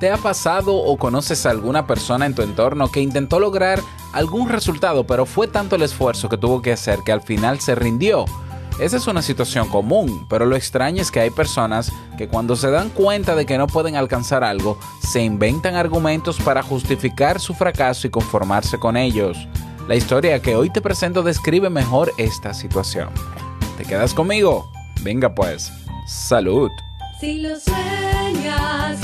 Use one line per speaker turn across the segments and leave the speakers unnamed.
¿Te ha pasado o conoces a alguna persona en tu entorno que intentó lograr algún resultado, pero fue tanto el esfuerzo que tuvo que hacer que al final se rindió? Esa es una situación común, pero lo extraño es que hay personas que cuando se dan cuenta de que no pueden alcanzar algo, se inventan argumentos para justificar su fracaso y conformarse con ellos. La historia que hoy te presento describe mejor esta situación. ¿Te quedas conmigo? Venga pues, salud.
Si lo sueñas,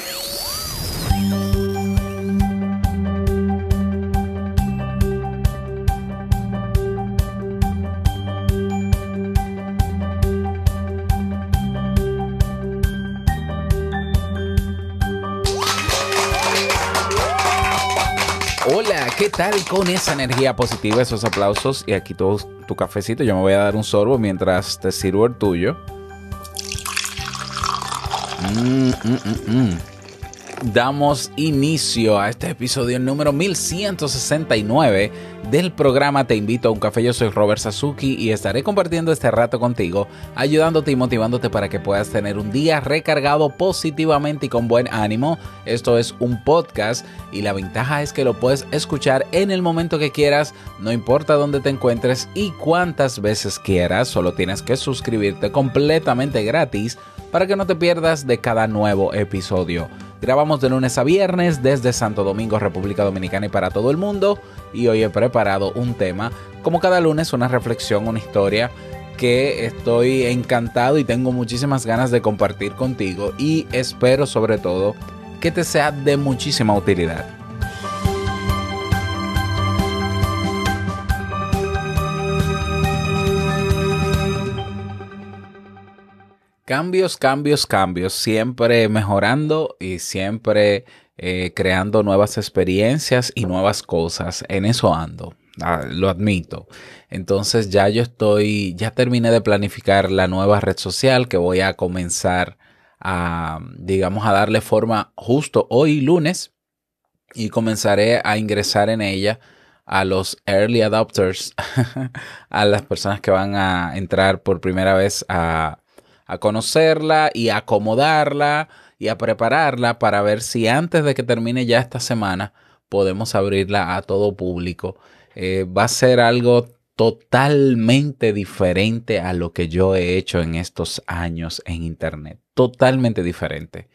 Hola, ¿qué tal con esa energía positiva, esos aplausos y aquí todo tu cafecito? Yo me voy a dar un sorbo mientras te sirvo el tuyo. Mm, mm, mm, mm. Damos inicio a este episodio número 1169 del programa Te invito a un café. Yo soy Robert Sasuki y estaré compartiendo este rato contigo, ayudándote y motivándote para que puedas tener un día recargado positivamente y con buen ánimo. Esto es un podcast y la ventaja es que lo puedes escuchar en el momento que quieras, no importa dónde te encuentres y cuántas veces quieras. Solo tienes que suscribirte completamente gratis para que no te pierdas de cada nuevo episodio. Grabamos de lunes a viernes desde Santo Domingo, República Dominicana y para todo el mundo. Y hoy he preparado un tema, como cada lunes, una reflexión, una historia que estoy encantado y tengo muchísimas ganas de compartir contigo y espero sobre todo que te sea de muchísima utilidad. Cambios, cambios, cambios, siempre mejorando y siempre eh, creando nuevas experiencias y nuevas cosas. En eso ando, ah, lo admito. Entonces ya yo estoy, ya terminé de planificar la nueva red social que voy a comenzar a, digamos, a darle forma justo hoy lunes y comenzaré a ingresar en ella a los early adopters, a las personas que van a entrar por primera vez a a conocerla y a acomodarla y a prepararla para ver si antes de que termine ya esta semana podemos abrirla a todo público. Eh, va a ser algo totalmente diferente a lo que yo he hecho en estos años en Internet. Totalmente diferente.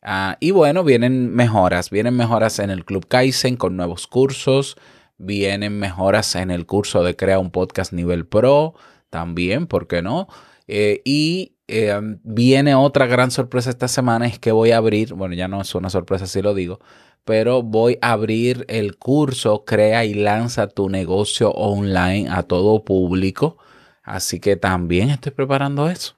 Ah, y bueno, vienen mejoras. Vienen mejoras en el Club Kaizen con nuevos cursos. Vienen mejoras en el curso de Crea un Podcast Nivel Pro. También, ¿por qué no? Eh, y eh, viene otra gran sorpresa esta semana, es que voy a abrir, bueno, ya no es una sorpresa si lo digo, pero voy a abrir el curso Crea y lanza tu negocio online a todo público. Así que también estoy preparando eso.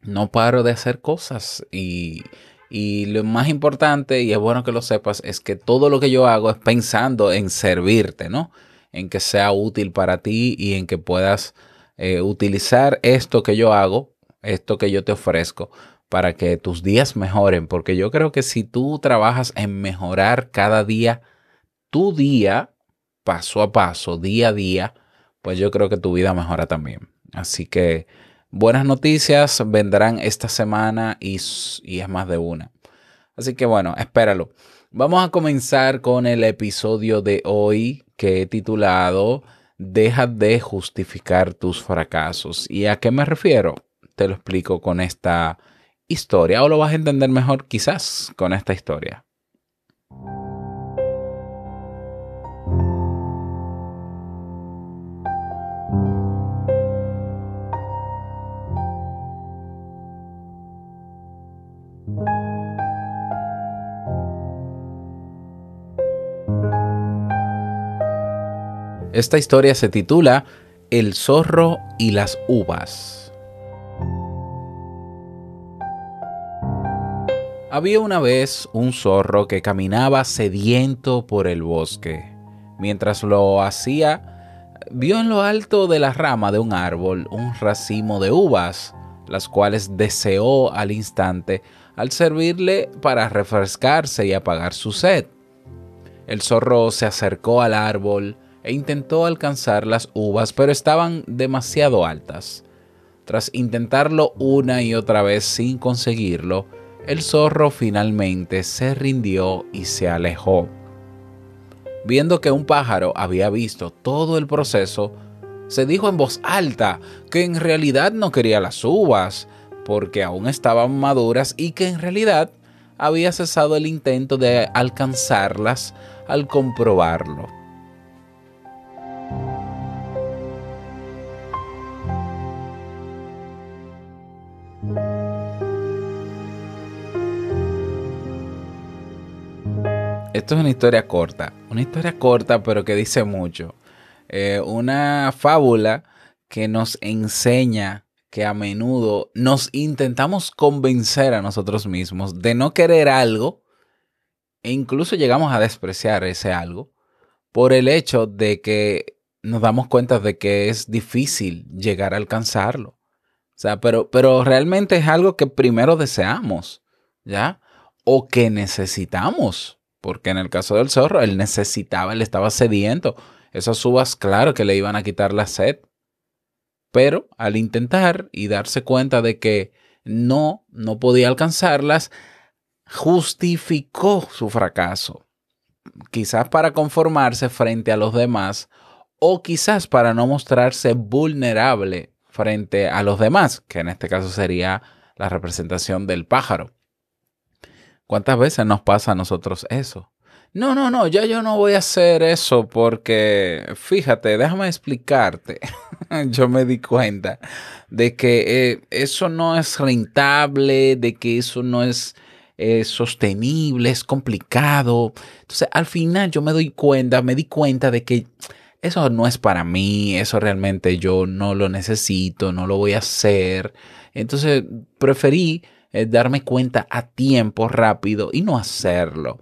No paro de hacer cosas y, y lo más importante, y es bueno que lo sepas, es que todo lo que yo hago es pensando en servirte, ¿no? En que sea útil para ti y en que puedas eh, utilizar esto que yo hago esto que yo te ofrezco para que tus días mejoren, porque yo creo que si tú trabajas en mejorar cada día tu día, paso a paso, día a día, pues yo creo que tu vida mejora también. Así que buenas noticias vendrán esta semana y, y es más de una. Así que bueno, espéralo. Vamos a comenzar con el episodio de hoy que he titulado Deja de justificar tus fracasos. ¿Y a qué me refiero? te lo explico con esta historia o lo vas a entender mejor quizás con esta historia. Esta historia se titula El zorro y las uvas. Había una vez un zorro que caminaba sediento por el bosque. Mientras lo hacía, vio en lo alto de la rama de un árbol un racimo de uvas, las cuales deseó al instante al servirle para refrescarse y apagar su sed. El zorro se acercó al árbol e intentó alcanzar las uvas, pero estaban demasiado altas. Tras intentarlo una y otra vez sin conseguirlo, el zorro finalmente se rindió y se alejó. Viendo que un pájaro había visto todo el proceso, se dijo en voz alta que en realidad no quería las uvas, porque aún estaban maduras y que en realidad había cesado el intento de alcanzarlas al comprobarlo. Esto es una historia corta, una historia corta pero que dice mucho. Eh, una fábula que nos enseña que a menudo nos intentamos convencer a nosotros mismos de no querer algo e incluso llegamos a despreciar ese algo por el hecho de que nos damos cuenta de que es difícil llegar a alcanzarlo. O sea, pero, pero realmente es algo que primero deseamos, ¿ya? O que necesitamos. Porque en el caso del zorro, él necesitaba, él estaba sediento. Esas uvas, claro que le iban a quitar la sed. Pero al intentar y darse cuenta de que no, no podía alcanzarlas, justificó su fracaso. Quizás para conformarse frente a los demás o quizás para no mostrarse vulnerable frente a los demás, que en este caso sería la representación del pájaro. ¿Cuántas veces nos pasa a nosotros eso? No, no, no, ya yo no voy a hacer eso porque, fíjate, déjame explicarte. yo me di cuenta de que eh, eso no es rentable, de que eso no es eh, sostenible, es complicado. Entonces, al final yo me doy cuenta, me di cuenta de que eso no es para mí, eso realmente yo no lo necesito, no lo voy a hacer. Entonces, preferí eh, darme cuenta a tiempo rápido y no hacerlo.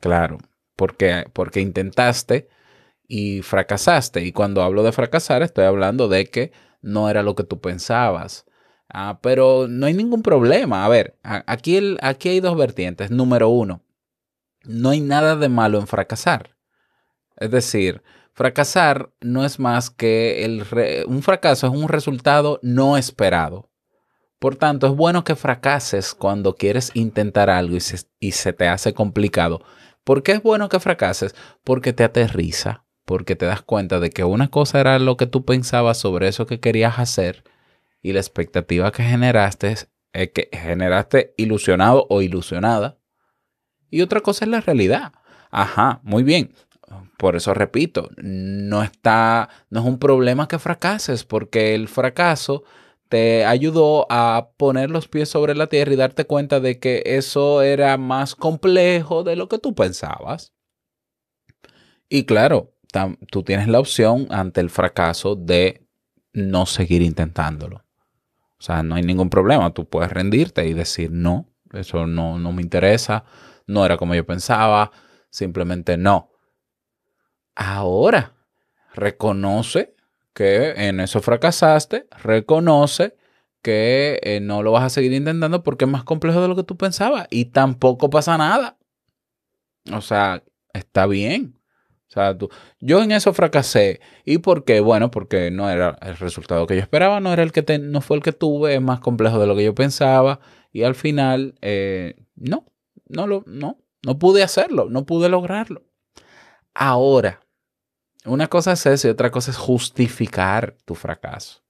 Claro, porque, porque intentaste y fracasaste. Y cuando hablo de fracasar, estoy hablando de que no era lo que tú pensabas. Ah, pero no hay ningún problema. A ver, aquí, el- aquí hay dos vertientes. Número uno, no hay nada de malo en fracasar. Es decir, fracasar no es más que el un fracaso, es un resultado no esperado. Por tanto, es bueno que fracases cuando quieres intentar algo y se, y se te hace complicado. ¿Por qué es bueno que fracases? Porque te aterriza, porque te das cuenta de que una cosa era lo que tú pensabas sobre eso que querías hacer y la expectativa que generaste es eh, que generaste ilusionado o ilusionada. Y otra cosa es la realidad. Ajá, muy bien. Por eso repito, no está, no es un problema que fracases, porque el fracaso te ayudó a poner los pies sobre la tierra y darte cuenta de que eso era más complejo de lo que tú pensabas. Y claro, tú tienes la opción ante el fracaso de no seguir intentándolo. O sea, no hay ningún problema. Tú puedes rendirte y decir, no, eso no, no me interesa, no era como yo pensaba, simplemente no. Ahora, reconoce que en eso fracasaste, reconoce que eh, no lo vas a seguir intentando porque es más complejo de lo que tú pensabas y tampoco pasa nada. O sea, está bien. O sea, tú, yo en eso fracasé. ¿Y por qué? Bueno, porque no era el resultado que yo esperaba, no era el que te- no fue el que tuve, es más complejo de lo que yo pensaba y al final eh, no, no lo, no, no pude hacerlo, no pude lograrlo. Ahora, una cosa es eso y otra cosa es justificar tu fracaso.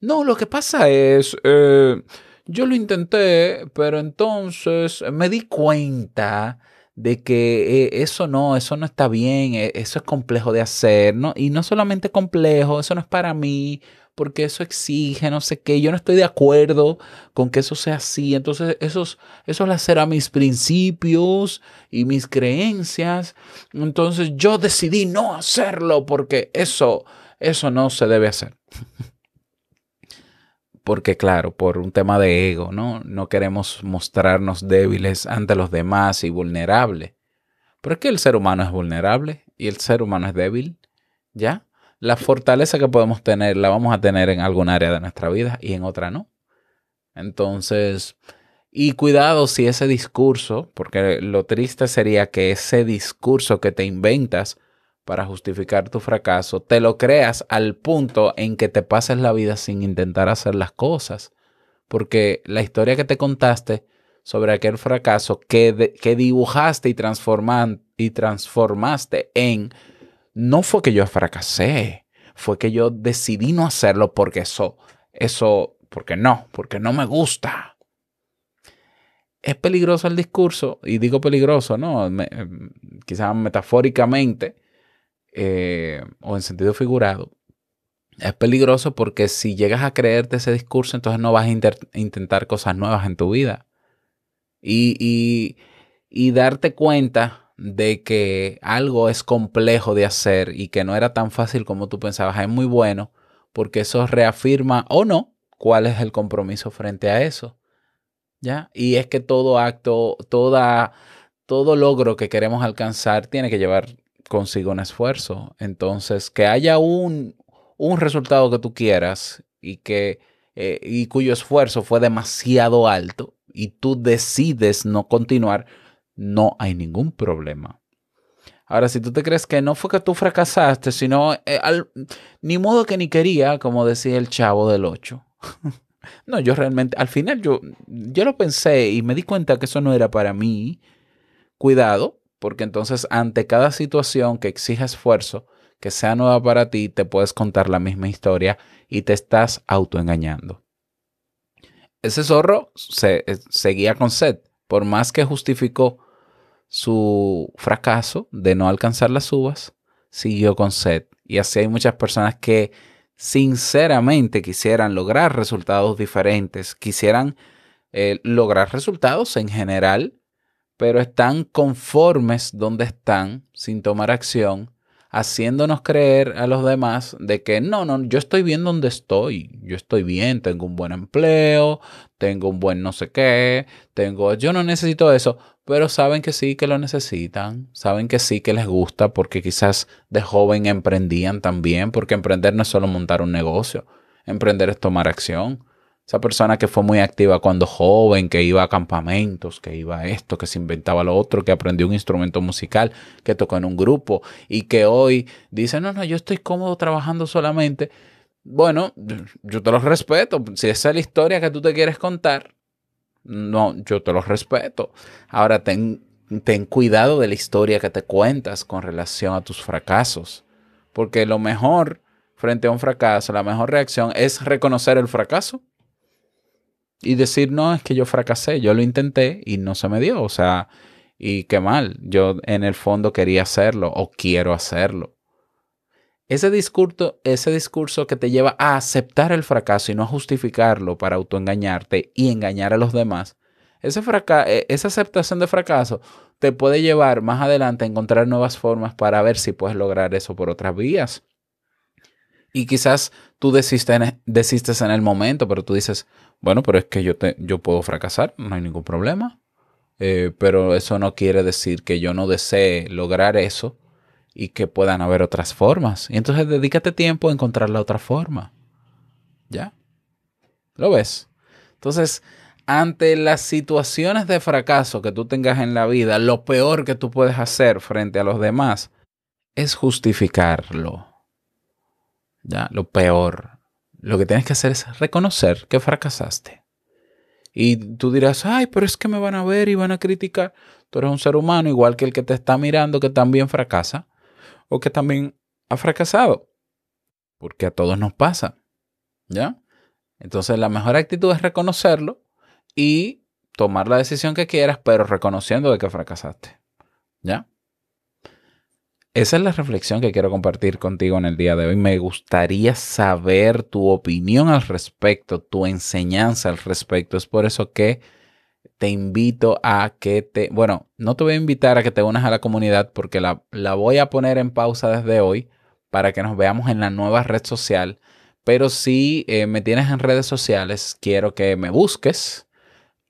No, lo que pasa es, eh, yo lo intenté, pero entonces me di cuenta de que eh, eso no, eso no está bien, eh, eso es complejo de hacer, ¿no? Y no solamente complejo, eso no es para mí, porque eso exige, no sé qué, yo no estoy de acuerdo con que eso sea así, entonces esos, eso lacerá mis principios y mis creencias, entonces yo decidí no hacerlo porque eso, eso no se debe hacer. Porque claro, por un tema de ego, ¿no? No queremos mostrarnos débiles ante los demás y vulnerables. Pero es que el ser humano es vulnerable y el ser humano es débil, ¿ya? La fortaleza que podemos tener la vamos a tener en algún área de nuestra vida y en otra no. Entonces, y cuidado si ese discurso, porque lo triste sería que ese discurso que te inventas para justificar tu fracaso, te lo creas al punto en que te pases la vida sin intentar hacer las cosas. Porque la historia que te contaste sobre aquel fracaso que, que dibujaste y, transforman- y transformaste en, no fue que yo fracasé, fue que yo decidí no hacerlo porque eso, eso, porque no, porque no me gusta. Es peligroso el discurso, y digo peligroso, ¿no? Me- quizás metafóricamente eh, o en sentido figurado. Es peligroso porque si llegas a creerte ese discurso, entonces no vas a intentar cosas nuevas en tu vida y, y- y darte cuenta de que algo es complejo de hacer y que no era tan fácil como tú pensabas, es muy bueno porque eso reafirma o no cuál es el compromiso frente a eso. ¿Ya? Y es que todo acto, toda, todo logro que queremos alcanzar tiene que llevar consigo un esfuerzo. Entonces, que haya un, un resultado que tú quieras y que eh, y cuyo esfuerzo fue demasiado alto y tú decides no continuar, no hay ningún problema. Ahora, si tú te crees que no fue que tú fracasaste, sino eh, al- ni modo que ni quería, como decía el chavo del 8. no, yo realmente, al final yo, yo lo pensé y me di cuenta que eso no era para mí. Cuidado, porque entonces ante cada situación que exija esfuerzo, que sea nueva para ti, te puedes contar la misma historia y te estás autoengañando. Ese zorro se, eh, seguía con sed, por más que justificó su fracaso de no alcanzar las uvas, siguió con sed. Y así hay muchas personas que sinceramente quisieran lograr resultados diferentes, quisieran eh, lograr resultados en general, pero están conformes donde están sin tomar acción, haciéndonos creer a los demás de que no, no, yo estoy bien donde estoy, yo estoy bien, tengo un buen empleo, tengo un buen no sé qué, tengo, yo no necesito eso, pero saben que sí que lo necesitan, saben que sí que les gusta porque quizás de joven emprendían también, porque emprender no es solo montar un negocio, emprender es tomar acción. Esa persona que fue muy activa cuando joven, que iba a campamentos, que iba a esto, que se inventaba lo otro, que aprendió un instrumento musical, que tocó en un grupo y que hoy dice, no, no, yo estoy cómodo trabajando solamente. Bueno, yo te los respeto. Si esa es la historia que tú te quieres contar, no, yo te los respeto. Ahora ten, ten cuidado de la historia que te cuentas con relación a tus fracasos. Porque lo mejor frente a un fracaso, la mejor reacción es reconocer el fracaso y decir, no, es que yo fracasé, yo lo intenté y no se me dio. O sea, y qué mal, yo en el fondo quería hacerlo o quiero hacerlo. Ese discurso, ese discurso que te lleva a aceptar el fracaso y no a justificarlo para autoengañarte y engañar a los demás, ese eh, esa aceptación de fracaso te puede llevar más adelante a encontrar nuevas formas para ver si puedes lograr eso por otras vías. Y quizás tú desistes en, desistes en el momento, pero tú dices, bueno, pero es que yo, te, yo puedo fracasar, no hay ningún problema. Eh, pero eso no quiere decir que yo no desee lograr eso y que puedan haber otras formas. Y entonces dedícate tiempo a encontrar la otra forma. ¿Ya? ¿Lo ves? Entonces, ante las situaciones de fracaso que tú tengas en la vida, lo peor que tú puedes hacer frente a los demás es justificarlo. ¿Ya? Lo peor. Lo que tienes que hacer es reconocer que fracasaste. Y tú dirás, ay, pero es que me van a ver y van a criticar. Tú eres un ser humano igual que el que te está mirando que también fracasa o que también ha fracasado. Porque a todos nos pasa. ¿Ya? Entonces la mejor actitud es reconocerlo y tomar la decisión que quieras, pero reconociendo de que fracasaste. ¿Ya? esa es la reflexión que quiero compartir contigo en el día de hoy. Me gustaría saber tu opinión al respecto, tu enseñanza al respecto. Es por eso que te invito a que te, bueno, no te voy a invitar a que te unas a la comunidad porque la, la voy a poner en pausa desde hoy para que nos veamos en la nueva red social. Pero si eh, me tienes en redes sociales, quiero que me busques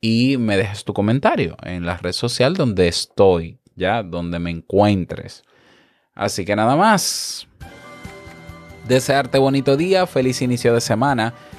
y me dejes tu comentario en la red social donde estoy, ya, donde me encuentres. Así que nada más. Desearte bonito día, feliz inicio de semana.